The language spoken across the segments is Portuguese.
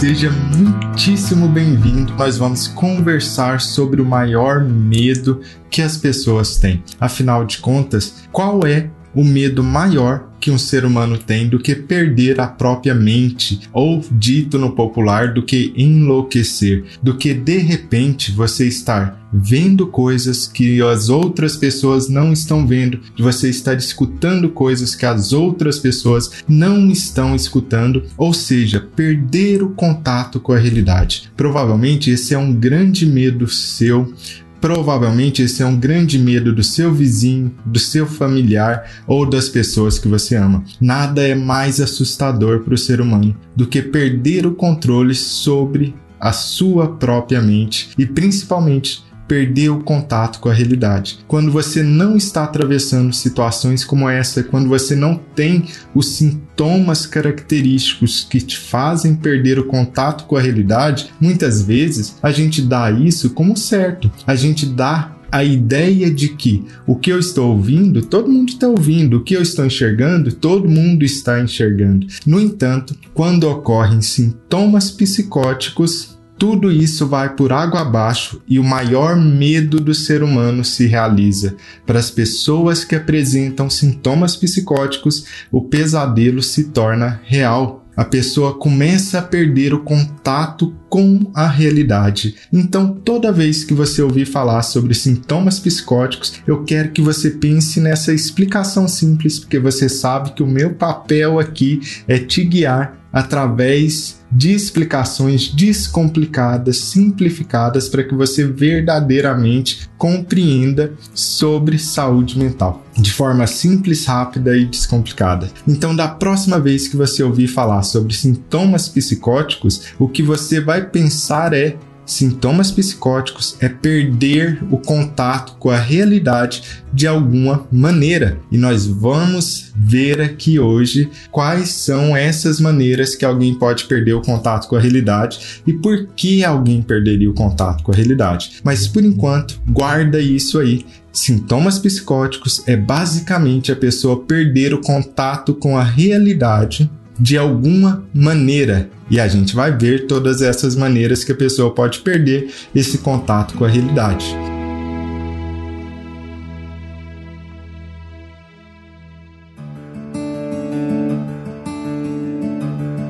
Seja muitíssimo bem-vindo. Nós vamos conversar sobre o maior medo que as pessoas têm. Afinal de contas, qual é o medo maior que um ser humano tem do que perder a própria mente, ou dito no popular, do que enlouquecer, do que de repente você estar vendo coisas que as outras pessoas não estão vendo, de você estar escutando coisas que as outras pessoas não estão escutando, ou seja, perder o contato com a realidade. Provavelmente esse é um grande medo seu Provavelmente esse é um grande medo do seu vizinho, do seu familiar ou das pessoas que você ama. Nada é mais assustador para o ser humano do que perder o controle sobre a sua própria mente e principalmente perder o contato com a realidade. Quando você não está atravessando situações como essa, quando você não tem os sintomas característicos que te fazem perder o contato com a realidade, muitas vezes a gente dá isso como certo. A gente dá a ideia de que o que eu estou ouvindo, todo mundo está ouvindo, o que eu estou enxergando, todo mundo está enxergando. No entanto, quando ocorrem sintomas psicóticos, tudo isso vai por água abaixo e o maior medo do ser humano se realiza. Para as pessoas que apresentam sintomas psicóticos, o pesadelo se torna real. A pessoa começa a perder o contato com a realidade. Então, toda vez que você ouvir falar sobre sintomas psicóticos, eu quero que você pense nessa explicação simples, porque você sabe que o meu papel aqui é te guiar através de explicações descomplicadas, simplificadas, para que você verdadeiramente compreenda sobre saúde mental de forma simples, rápida e descomplicada. Então, da próxima vez que você ouvir falar sobre sintomas psicóticos, o que você vai pensar é sintomas psicóticos é perder o contato com a realidade de alguma maneira. E nós vamos ver aqui hoje quais são essas maneiras que alguém pode perder o contato com a realidade e por que alguém perderia o contato com a realidade. Mas por enquanto, guarda isso aí. Sintomas psicóticos é basicamente a pessoa perder o contato com a realidade de alguma maneira. E a gente vai ver todas essas maneiras que a pessoa pode perder esse contato com a realidade.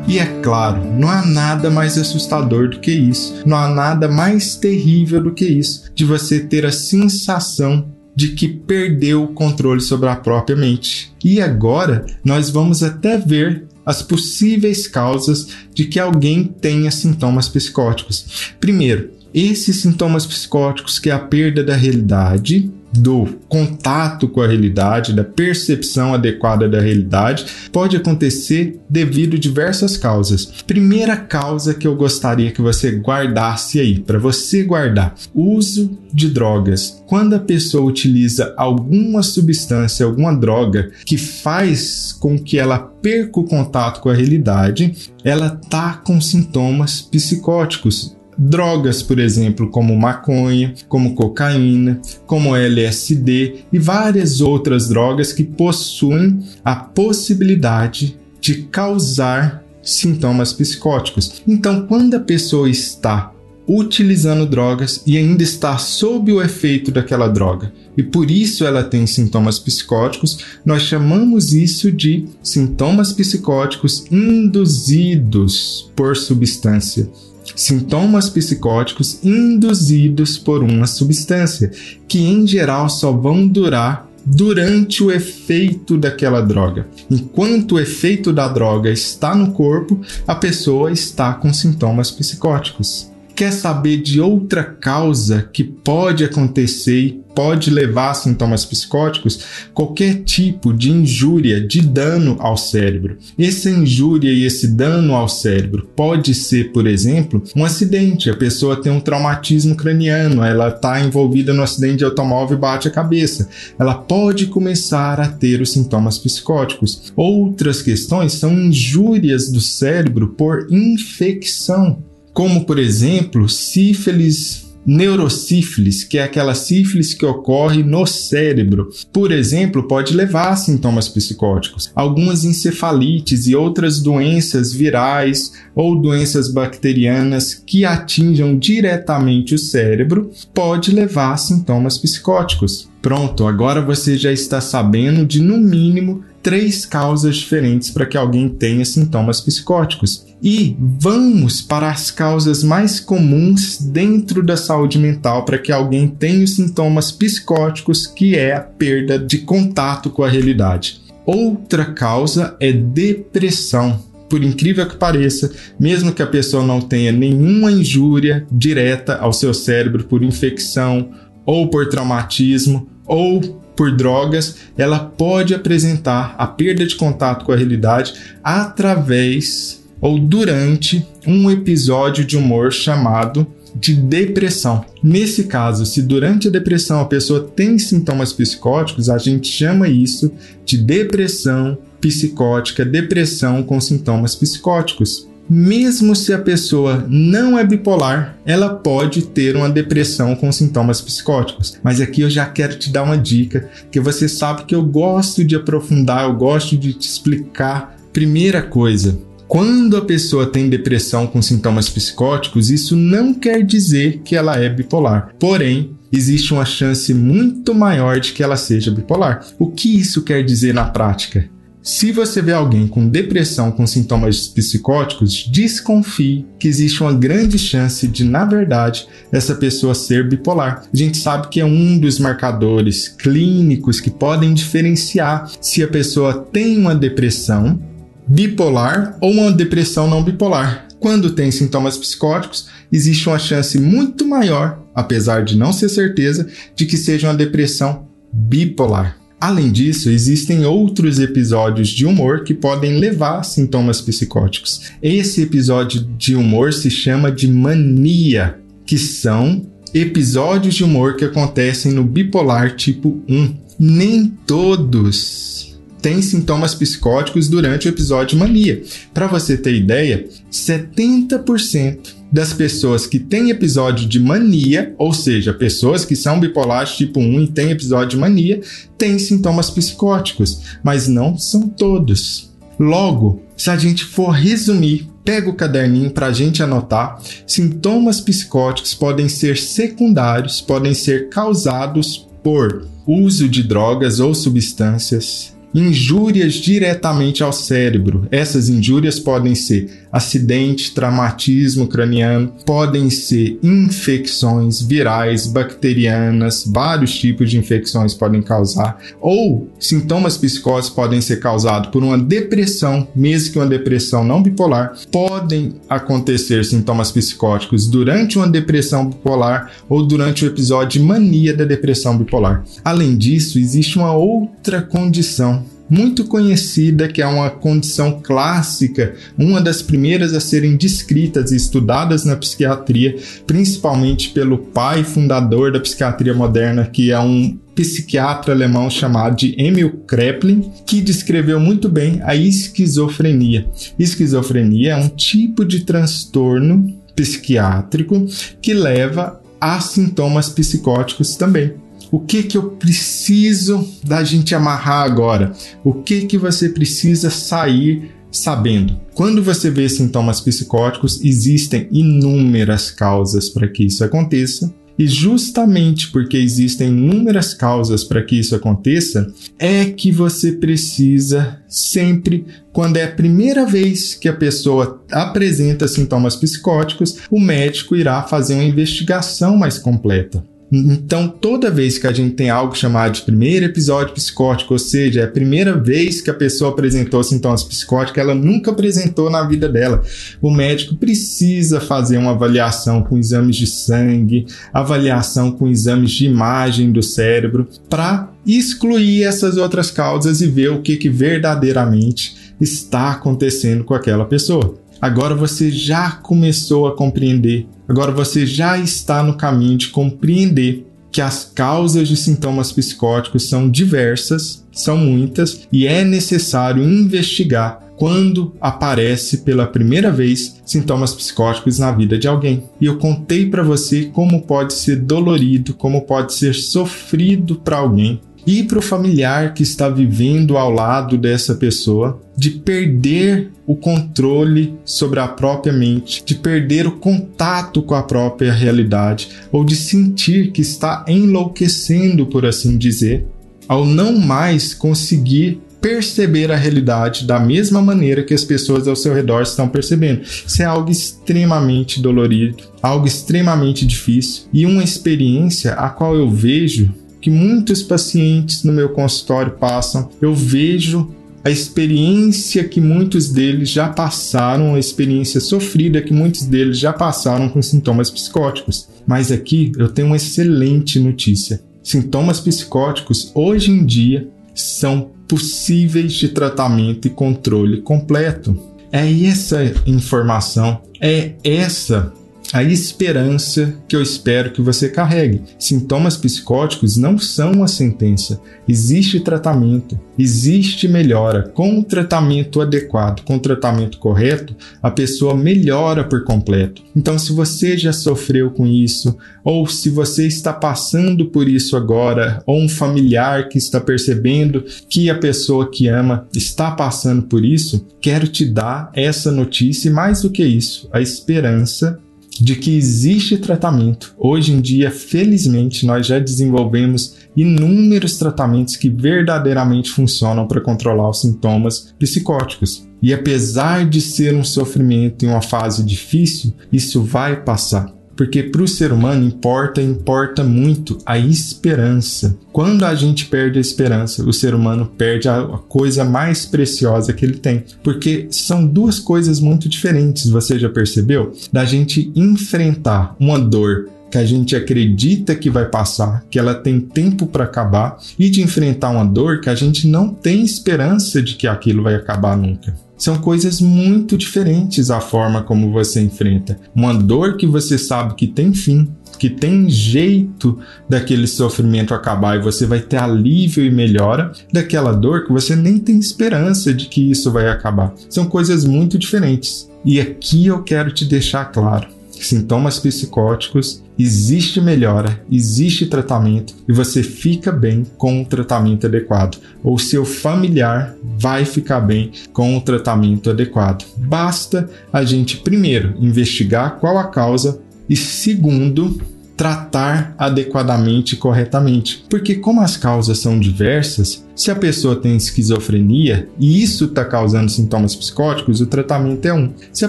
E é claro, não há nada mais assustador do que isso, não há nada mais terrível do que isso, de você ter a sensação de que perdeu o controle sobre a própria mente. E agora nós vamos até ver as possíveis causas de que alguém tenha sintomas psicóticos. Primeiro, esses sintomas psicóticos que é a perda da realidade, do contato com a realidade, da percepção adequada da realidade, pode acontecer devido a diversas causas. Primeira causa que eu gostaria que você guardasse aí, para você guardar: uso de drogas. Quando a pessoa utiliza alguma substância, alguma droga que faz com que ela perca o contato com a realidade, ela tá com sintomas psicóticos drogas, por exemplo, como maconha, como cocaína, como LSD e várias outras drogas que possuem a possibilidade de causar sintomas psicóticos. Então, quando a pessoa está utilizando drogas e ainda está sob o efeito daquela droga, e por isso ela tem sintomas psicóticos, nós chamamos isso de sintomas psicóticos induzidos por substância sintomas psicóticos induzidos por uma substância, que em geral só vão durar durante o efeito daquela droga. Enquanto o efeito da droga está no corpo, a pessoa está com sintomas psicóticos. Quer saber de outra causa que pode acontecer e pode levar a sintomas psicóticos? Qualquer tipo de injúria, de dano ao cérebro. Essa injúria e esse dano ao cérebro pode ser, por exemplo, um acidente. A pessoa tem um traumatismo craniano, ela está envolvida no acidente de automóvel e bate a cabeça. Ela pode começar a ter os sintomas psicóticos. Outras questões são injúrias do cérebro por infecção como por exemplo sífilis neurosífilis, que é aquela sífilis que ocorre no cérebro. Por exemplo, pode levar a sintomas psicóticos. Algumas encefalites e outras doenças virais ou doenças bacterianas que atinjam diretamente o cérebro pode levar a sintomas psicóticos. Pronto, agora você já está sabendo de no mínimo três causas diferentes para que alguém tenha sintomas psicóticos. E vamos para as causas mais comuns dentro da saúde mental para que alguém tenha os sintomas psicóticos, que é a perda de contato com a realidade. Outra causa é depressão. Por incrível que pareça, mesmo que a pessoa não tenha nenhuma injúria direta ao seu cérebro por infecção ou por traumatismo ou por drogas, ela pode apresentar a perda de contato com a realidade através ou durante um episódio de humor chamado de depressão. Nesse caso, se durante a depressão a pessoa tem sintomas psicóticos, a gente chama isso de depressão psicótica, depressão com sintomas psicóticos mesmo se a pessoa não é bipolar, ela pode ter uma depressão com sintomas psicóticos. Mas aqui eu já quero te dar uma dica, que você sabe que eu gosto de aprofundar, eu gosto de te explicar. Primeira coisa, quando a pessoa tem depressão com sintomas psicóticos, isso não quer dizer que ela é bipolar. Porém, existe uma chance muito maior de que ela seja bipolar. O que isso quer dizer na prática? Se você vê alguém com depressão com sintomas psicóticos, desconfie que existe uma grande chance de, na verdade, essa pessoa ser bipolar. A gente sabe que é um dos marcadores clínicos que podem diferenciar se a pessoa tem uma depressão bipolar ou uma depressão não bipolar. Quando tem sintomas psicóticos, existe uma chance muito maior, apesar de não ser certeza, de que seja uma depressão bipolar. Além disso, existem outros episódios de humor que podem levar a sintomas psicóticos. Esse episódio de humor se chama de mania, que são episódios de humor que acontecem no bipolar tipo 1. Nem todos têm sintomas psicóticos durante o episódio de mania. Para você ter ideia, 70% das pessoas que têm episódio de mania, ou seja, pessoas que são bipolares tipo 1 e têm episódio de mania, têm sintomas psicóticos, mas não são todos. Logo, se a gente for resumir, pega o caderninho para a gente anotar. Sintomas psicóticos podem ser secundários, podem ser causados por uso de drogas ou substâncias, injúrias diretamente ao cérebro. Essas injúrias podem ser acidente, traumatismo craniano, podem ser infecções virais, bacterianas, vários tipos de infecções podem causar, ou sintomas psicóticos podem ser causados por uma depressão, mesmo que uma depressão não bipolar, podem acontecer sintomas psicóticos durante uma depressão bipolar ou durante o episódio de mania da depressão bipolar. Além disso, existe uma outra condição muito conhecida, que é uma condição clássica, uma das primeiras a serem descritas e estudadas na psiquiatria, principalmente pelo pai fundador da psiquiatria moderna, que é um psiquiatra alemão chamado de Emil Kraepelin, que descreveu muito bem a esquizofrenia. Esquizofrenia é um tipo de transtorno psiquiátrico que leva a sintomas psicóticos também. O que que eu preciso da gente amarrar agora? O que que você precisa sair sabendo? Quando você vê sintomas psicóticos, existem inúmeras causas para que isso aconteça. E justamente porque existem inúmeras causas para que isso aconteça, é que você precisa sempre, quando é a primeira vez que a pessoa apresenta sintomas psicóticos, o médico irá fazer uma investigação mais completa. Então, toda vez que a gente tem algo chamado de primeiro episódio psicótico, ou seja, é a primeira vez que a pessoa apresentou sintomas psicóticos, ela nunca apresentou na vida dela. O médico precisa fazer uma avaliação com exames de sangue, avaliação com exames de imagem do cérebro, para excluir essas outras causas e ver o que, que verdadeiramente está acontecendo com aquela pessoa. Agora você já começou a compreender, agora você já está no caminho de compreender que as causas de sintomas psicóticos são diversas, são muitas e é necessário investigar quando aparece pela primeira vez sintomas psicóticos na vida de alguém. E eu contei para você como pode ser dolorido, como pode ser sofrido para alguém e para o familiar que está vivendo ao lado dessa pessoa, de perder o controle sobre a própria mente, de perder o contato com a própria realidade, ou de sentir que está enlouquecendo, por assim dizer, ao não mais conseguir perceber a realidade da mesma maneira que as pessoas ao seu redor estão percebendo. Isso é algo extremamente dolorido, algo extremamente difícil e uma experiência a qual eu vejo que muitos pacientes no meu consultório passam, eu vejo a experiência que muitos deles já passaram, a experiência sofrida que muitos deles já passaram com sintomas psicóticos. Mas aqui eu tenho uma excelente notícia. Sintomas psicóticos hoje em dia são possíveis de tratamento e controle completo. É essa informação, é essa a esperança que eu espero que você carregue. Sintomas psicóticos não são uma sentença. Existe tratamento, existe melhora. Com o tratamento adequado, com o tratamento correto, a pessoa melhora por completo. Então, se você já sofreu com isso, ou se você está passando por isso agora, ou um familiar que está percebendo que a pessoa que ama está passando por isso, quero te dar essa notícia e mais do que isso, a esperança de que existe tratamento. Hoje em dia, felizmente, nós já desenvolvemos inúmeros tratamentos que verdadeiramente funcionam para controlar os sintomas psicóticos. E apesar de ser um sofrimento em uma fase difícil, isso vai passar porque para o ser humano importa, importa muito a esperança. Quando a gente perde a esperança, o ser humano perde a coisa mais preciosa que ele tem, porque são duas coisas muito diferentes, você já percebeu? Da gente enfrentar uma dor que a gente acredita que vai passar, que ela tem tempo para acabar, e de enfrentar uma dor que a gente não tem esperança de que aquilo vai acabar nunca. São coisas muito diferentes a forma como você enfrenta. Uma dor que você sabe que tem fim, que tem jeito daquele sofrimento acabar e você vai ter alívio e melhora daquela dor que você nem tem esperança de que isso vai acabar. São coisas muito diferentes. E aqui eu quero te deixar claro sintomas psicóticos, existe melhora, existe tratamento e você fica bem com o tratamento adequado, ou seu familiar vai ficar bem com o tratamento adequado. Basta a gente, primeiro, investigar qual a causa e, segundo, tratar adequadamente e corretamente. Porque, como as causas são diversas, se a pessoa tem esquizofrenia e isso está causando sintomas psicóticos, o tratamento é um. Se a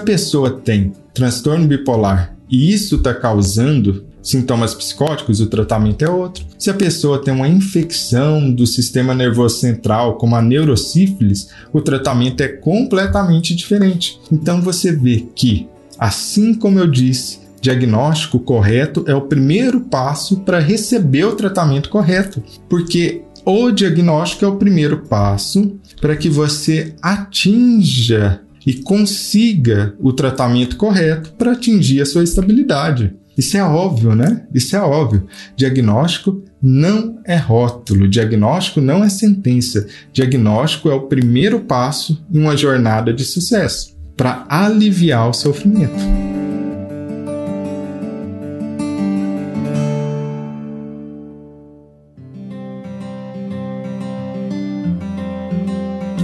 pessoa tem transtorno bipolar e isso está causando sintomas psicóticos, o tratamento é outro. Se a pessoa tem uma infecção do sistema nervoso central, como a neurosífilis, o tratamento é completamente diferente. Então você vê que, assim como eu disse, diagnóstico correto é o primeiro passo para receber o tratamento correto, porque o diagnóstico é o primeiro passo para que você atinja e consiga o tratamento correto para atingir a sua estabilidade. Isso é óbvio, né? Isso é óbvio. Diagnóstico não é rótulo, diagnóstico não é sentença. Diagnóstico é o primeiro passo em uma jornada de sucesso para aliviar o sofrimento.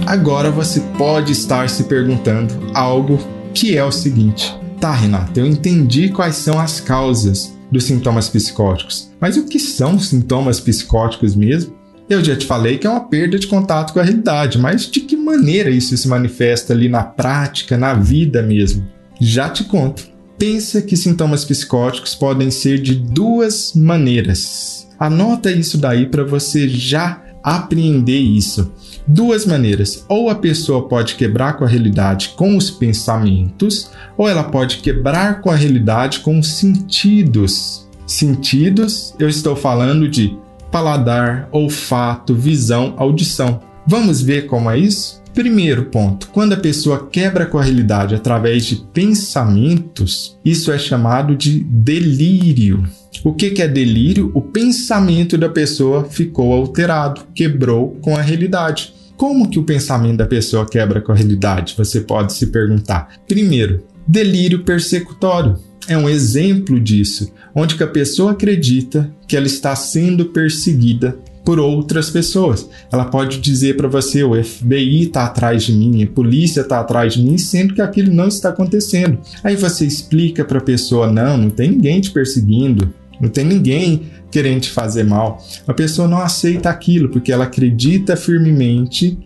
Agora você pode estar se perguntando algo que é o seguinte: tá, Renata, eu entendi quais são as causas dos sintomas psicóticos, mas o que são sintomas psicóticos mesmo? Eu já te falei que é uma perda de contato com a realidade, mas de que maneira isso se manifesta ali na prática, na vida mesmo? Já te conto. Pensa que sintomas psicóticos podem ser de duas maneiras. Anota isso daí para você já apreender isso. Duas maneiras: ou a pessoa pode quebrar com a realidade com os pensamentos, ou ela pode quebrar com a realidade com os sentidos. Sentidos, eu estou falando de paladar, olfato, visão, audição. Vamos ver como é isso? Primeiro ponto: quando a pessoa quebra com a realidade através de pensamentos, isso é chamado de delírio. O que, é delírio? O pensamento da pessoa ficou alterado, quebrou com a realidade. Como que o pensamento da pessoa quebra com a realidade? Você pode se perguntar. Primeiro, delírio persecutório é um exemplo disso, onde que a pessoa acredita que ela está sendo perseguida por outras pessoas. Ela pode dizer para você: o FBI está atrás de mim, a polícia está atrás de mim, sendo que aquilo não está acontecendo. Aí você explica para a pessoa: não, não tem ninguém te perseguindo, não tem ninguém querendo te fazer mal. A pessoa não aceita aquilo porque ela acredita firmemente,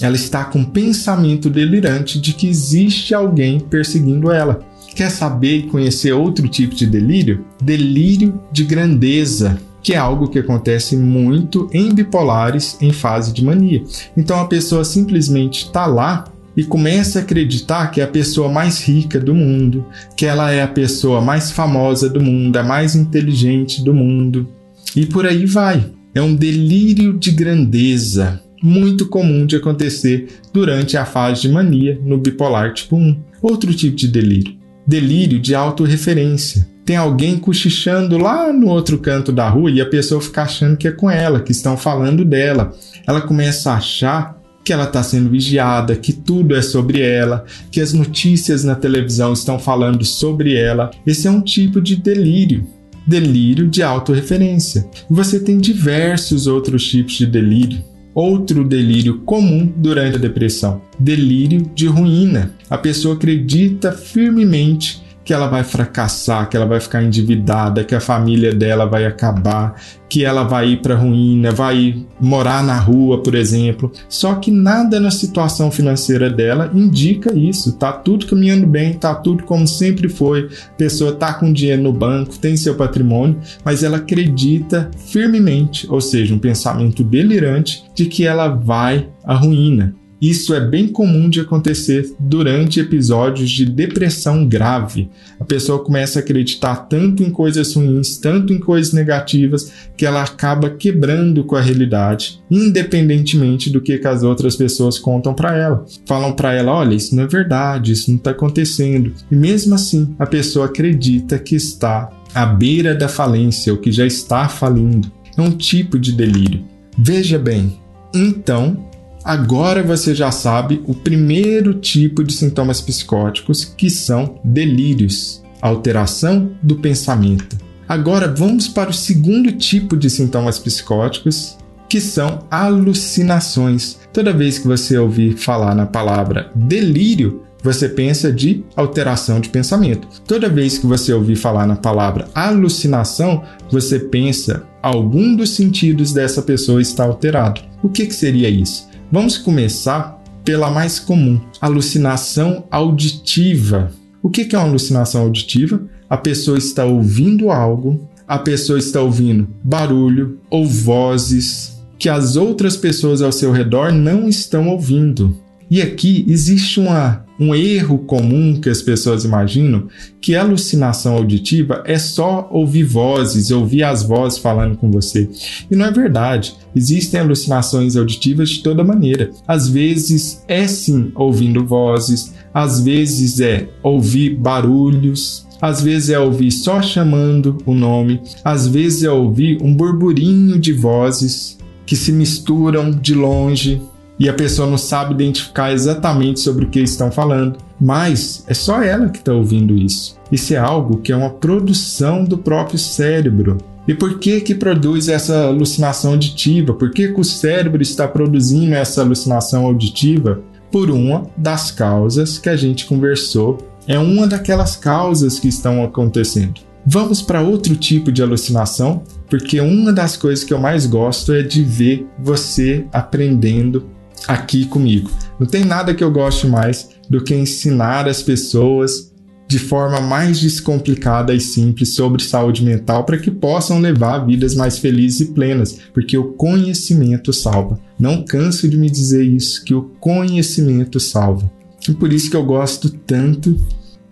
ela está com um pensamento delirante de que existe alguém perseguindo ela. Quer saber e conhecer outro tipo de delírio? Delírio de grandeza que é algo que acontece muito em bipolares em fase de mania. Então a pessoa simplesmente está lá e começa a acreditar que é a pessoa mais rica do mundo, que ela é a pessoa mais famosa do mundo, a mais inteligente do mundo. E por aí vai. É um delírio de grandeza, muito comum de acontecer durante a fase de mania no bipolar tipo 1. Outro tipo de delírio, delírio de autorreferência tem alguém cochichando lá no outro canto da rua e a pessoa fica achando que é com ela, que estão falando dela. Ela começa a achar que ela está sendo vigiada, que tudo é sobre ela, que as notícias na televisão estão falando sobre ela. Esse é um tipo de delírio. Delírio de autorreferência. Você tem diversos outros tipos de delírio. Outro delírio comum durante a depressão: delírio de ruína. A pessoa acredita firmemente que ela vai fracassar, que ela vai ficar endividada, que a família dela vai acabar, que ela vai ir para ruína, vai morar na rua, por exemplo. Só que nada na situação financeira dela indica isso. Tá tudo caminhando bem, tá tudo como sempre foi. A pessoa tá com dinheiro no banco, tem seu patrimônio, mas ela acredita firmemente, ou seja, um pensamento delirante de que ela vai à ruína. Isso é bem comum de acontecer durante episódios de depressão grave. A pessoa começa a acreditar tanto em coisas ruins, tanto em coisas negativas, que ela acaba quebrando com a realidade, independentemente do que, as outras pessoas contam para ela. Falam para ela: olha, isso não é verdade, isso não está acontecendo. E mesmo assim, a pessoa acredita que está à beira da falência ou que já está falindo. É um tipo de delírio. Veja bem, então Agora você já sabe o primeiro tipo de sintomas psicóticos, que são delírios, alteração do pensamento. Agora vamos para o segundo tipo de sintomas psicóticos, que são alucinações. Toda vez que você ouvir falar na palavra delírio, você pensa de alteração de pensamento. Toda vez que você ouvir falar na palavra alucinação, você pensa algum dos sentidos dessa pessoa está alterado. O que, que seria isso? Vamos começar pela mais comum, alucinação auditiva. O que é uma alucinação auditiva? A pessoa está ouvindo algo, a pessoa está ouvindo barulho ou vozes que as outras pessoas ao seu redor não estão ouvindo. E aqui existe uma, um erro comum que as pessoas imaginam que a alucinação auditiva é só ouvir vozes, ouvir as vozes falando com você. E não é verdade. Existem alucinações auditivas de toda maneira. Às vezes é sim ouvindo vozes, às vezes é ouvir barulhos, às vezes é ouvir só chamando o nome, às vezes é ouvir um burburinho de vozes que se misturam de longe e a pessoa não sabe identificar exatamente sobre o que estão falando, mas é só ela que está ouvindo isso. Isso é algo que é uma produção do próprio cérebro. E por que que produz essa alucinação auditiva? Por que, que o cérebro está produzindo essa alucinação auditiva? Por uma das causas que a gente conversou. É uma daquelas causas que estão acontecendo. Vamos para outro tipo de alucinação, porque uma das coisas que eu mais gosto é de ver você aprendendo aqui comigo. Não tem nada que eu goste mais do que ensinar as pessoas de forma mais descomplicada e simples sobre saúde mental para que possam levar vidas mais felizes e plenas, porque o conhecimento salva. Não canso de me dizer isso, que o conhecimento salva. E por isso que eu gosto tanto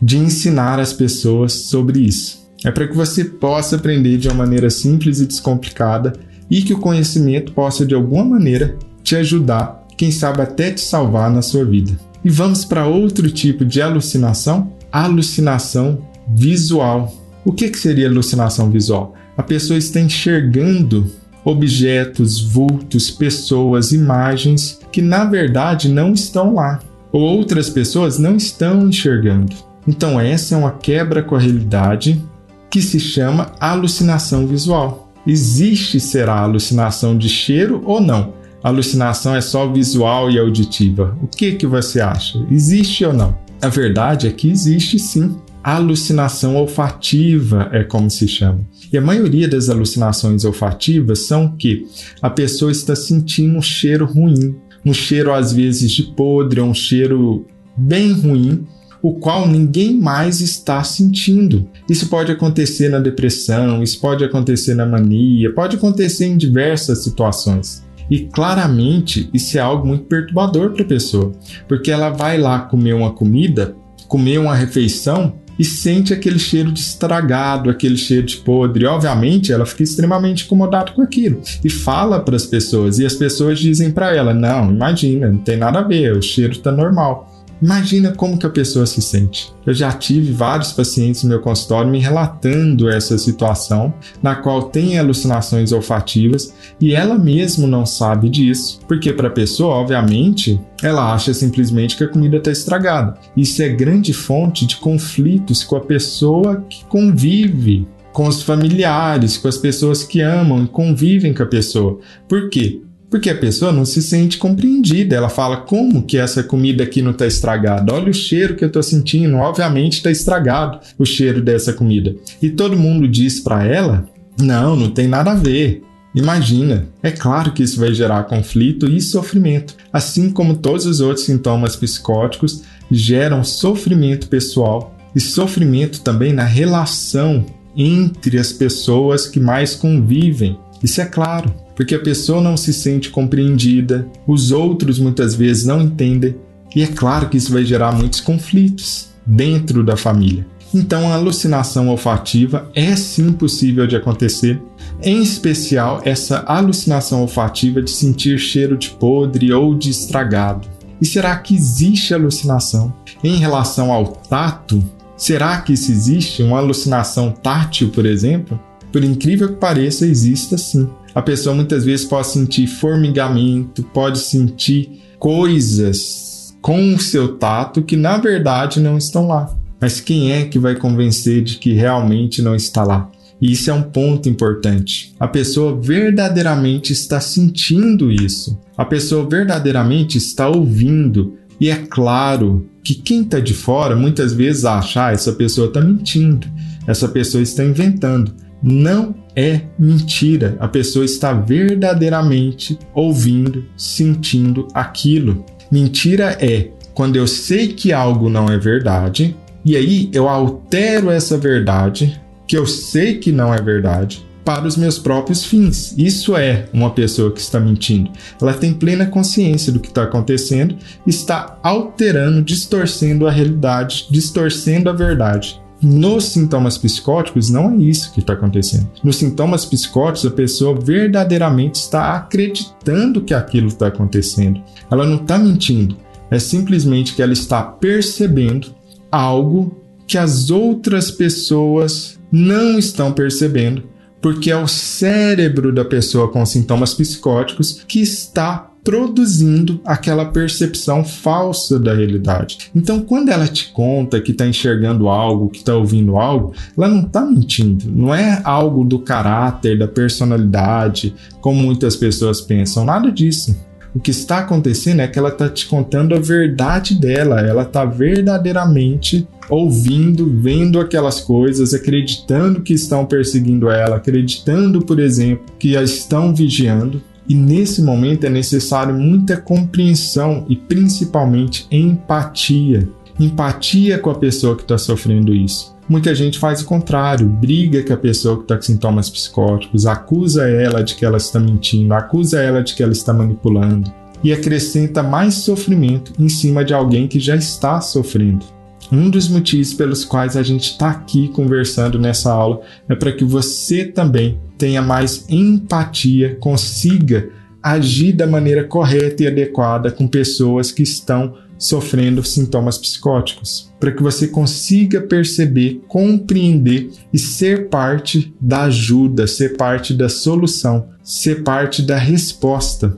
de ensinar as pessoas sobre isso. É para que você possa aprender de uma maneira simples e descomplicada e que o conhecimento possa de alguma maneira te ajudar, quem sabe até te salvar na sua vida. E vamos para outro tipo de alucinação, alucinação visual. O que, que seria alucinação visual? A pessoa está enxergando objetos, vultos, pessoas, imagens que na verdade não estão lá, ou outras pessoas não estão enxergando. Então, essa é uma quebra com a realidade que se chama alucinação visual. Existe será alucinação de cheiro ou não? Alucinação é só visual e auditiva. O que que você acha? Existe ou não? A verdade é que existe sim. alucinação olfativa é como se chama. E a maioria das alucinações olfativas são que a pessoa está sentindo um cheiro ruim, um cheiro às vezes de podre, um cheiro bem ruim, o qual ninguém mais está sentindo. Isso pode acontecer na depressão, isso pode acontecer na mania, pode acontecer em diversas situações. E claramente isso é algo muito perturbador para a pessoa, porque ela vai lá comer uma comida, comer uma refeição e sente aquele cheiro de estragado, aquele cheiro de podre. Obviamente, ela fica extremamente incomodada com aquilo e fala para as pessoas, e as pessoas dizem para ela: "Não, imagina, não tem nada a ver, o cheiro está normal". Imagina como que a pessoa se sente. Eu já tive vários pacientes no meu consultório me relatando essa situação, na qual tem alucinações olfativas e ela mesmo não sabe disso, porque para a pessoa, obviamente, ela acha simplesmente que a comida está estragada. Isso é grande fonte de conflitos com a pessoa que convive com os familiares, com as pessoas que amam e convivem com a pessoa. Por quê? Porque a pessoa não se sente compreendida. Ela fala: como que essa comida aqui não está estragada? Olha o cheiro que eu estou sentindo. Obviamente está estragado o cheiro dessa comida. E todo mundo diz para ela: não, não tem nada a ver. Imagina, é claro que isso vai gerar conflito e sofrimento, assim como todos os outros sintomas psicóticos geram sofrimento pessoal e sofrimento também na relação entre as pessoas que mais convivem. Isso é claro porque a pessoa não se sente compreendida, os outros muitas vezes não entendem, e é claro que isso vai gerar muitos conflitos dentro da família. Então, a alucinação olfativa é sim possível de acontecer, em especial essa alucinação olfativa de sentir cheiro de podre ou de estragado. E será que existe alucinação em relação ao tato? Será que isso existe uma alucinação tátil, por exemplo? Por incrível que pareça, existe sim a pessoa muitas vezes pode sentir formigamento, pode sentir coisas com o seu tato que na verdade não estão lá. Mas quem é que vai convencer de que realmente não está lá? E isso é um ponto importante. A pessoa verdadeiramente está sentindo isso. A pessoa verdadeiramente está ouvindo. E é claro que quem está de fora muitas vezes acha: ah, essa pessoa está mentindo, essa pessoa está inventando não é mentira. A pessoa está verdadeiramente ouvindo, sentindo aquilo. Mentira é quando eu sei que algo não é verdade e aí eu altero essa verdade, que eu sei que não é verdade, para os meus próprios fins. Isso é uma pessoa que está mentindo. Ela tem plena consciência do que está acontecendo, está alterando, distorcendo a realidade, distorcendo a verdade. Nos sintomas psicóticos, não é isso que está acontecendo. Nos sintomas psicóticos, a pessoa verdadeiramente está acreditando que aquilo está acontecendo. Ela não está mentindo. É simplesmente que ela está percebendo algo que as outras pessoas não estão percebendo, porque é o cérebro da pessoa com sintomas psicóticos que está produzindo aquela percepção falsa da realidade. Então, quando ela te conta que está enxergando algo, que está ouvindo algo, ela não está mentindo. Não é algo do caráter, da personalidade, como muitas pessoas pensam. Nada disso. O que está acontecendo é que ela está te contando a verdade dela. Ela está verdadeiramente ouvindo, vendo aquelas coisas, acreditando que estão perseguindo ela, acreditando, por exemplo, que a estão vigiando e nesse momento é necessário muita compreensão e principalmente empatia. empatia com a pessoa que está sofrendo isso. Muita gente faz o contrário, briga com a pessoa que está com sintomas psicóticos, acusa ela de que ela está mentindo, acusa ela de que ela está manipulando e acrescenta mais sofrimento em cima de alguém que já está sofrendo. Um dos motivos pelos quais a gente está aqui conversando nessa aula é para que você também tenha mais empatia, consiga agir da maneira correta e adequada com pessoas que estão sofrendo sintomas psicóticos, para que você consiga perceber, compreender e ser parte da ajuda, ser parte da solução, ser parte da resposta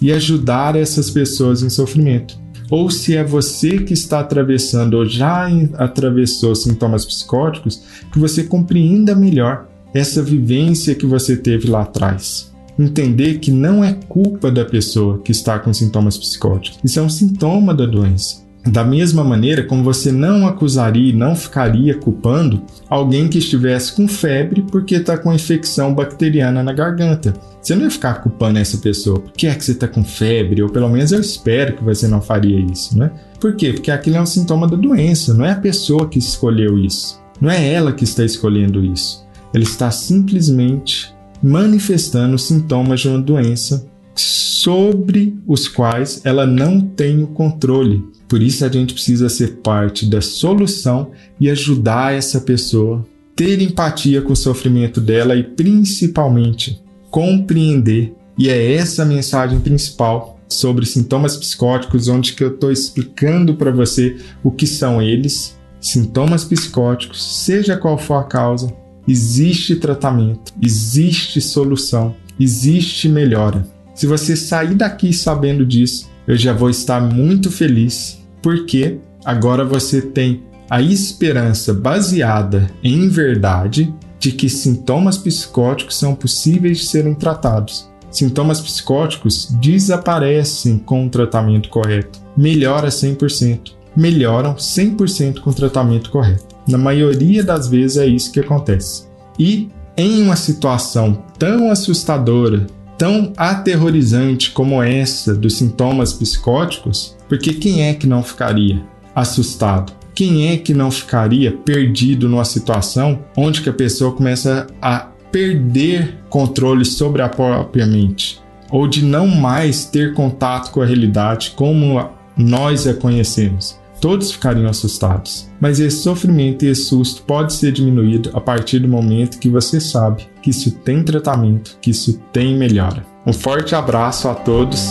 e ajudar essas pessoas em sofrimento. Ou se é você que está atravessando ou já atravessou sintomas psicóticos, que você compreenda melhor essa vivência que você teve lá atrás. Entender que não é culpa da pessoa que está com sintomas psicóticos, isso é um sintoma da doença. Da mesma maneira como você não acusaria e não ficaria culpando alguém que estivesse com febre porque está com infecção bacteriana na garganta. Você não ia ficar culpando essa pessoa. Por que é que você está com febre? Ou pelo menos eu espero que você não faria isso, né? Por quê? Porque aquilo é um sintoma da doença, não é a pessoa que escolheu isso. Não é ela que está escolhendo isso. Ela está simplesmente manifestando sintomas de uma doença sobre os quais ela não tem o controle. Por isso a gente precisa ser parte da solução e ajudar essa pessoa, ter empatia com o sofrimento dela e principalmente compreender. E é essa a mensagem principal sobre sintomas psicóticos, onde que eu estou explicando para você o que são eles. Sintomas psicóticos, seja qual for a causa, existe tratamento, existe solução, existe melhora. Se você sair daqui sabendo disso, eu já vou estar muito feliz, porque agora você tem a esperança baseada em verdade de que sintomas psicóticos são possíveis de serem tratados. Sintomas psicóticos desaparecem com o tratamento correto. Melhora 100%. Melhoram 100% com o tratamento correto. Na maioria das vezes é isso que acontece. E em uma situação tão assustadora tão aterrorizante como essa dos sintomas psicóticos, porque quem é que não ficaria assustado? Quem é que não ficaria perdido numa situação onde que a pessoa começa a perder controle sobre a própria mente? Ou de não mais ter contato com a realidade como nós a conhecemos? Todos ficariam assustados. Mas esse sofrimento e esse susto pode ser diminuído a partir do momento que você sabe que isso tem tratamento, que isso tem melhora. Um forte abraço a todos.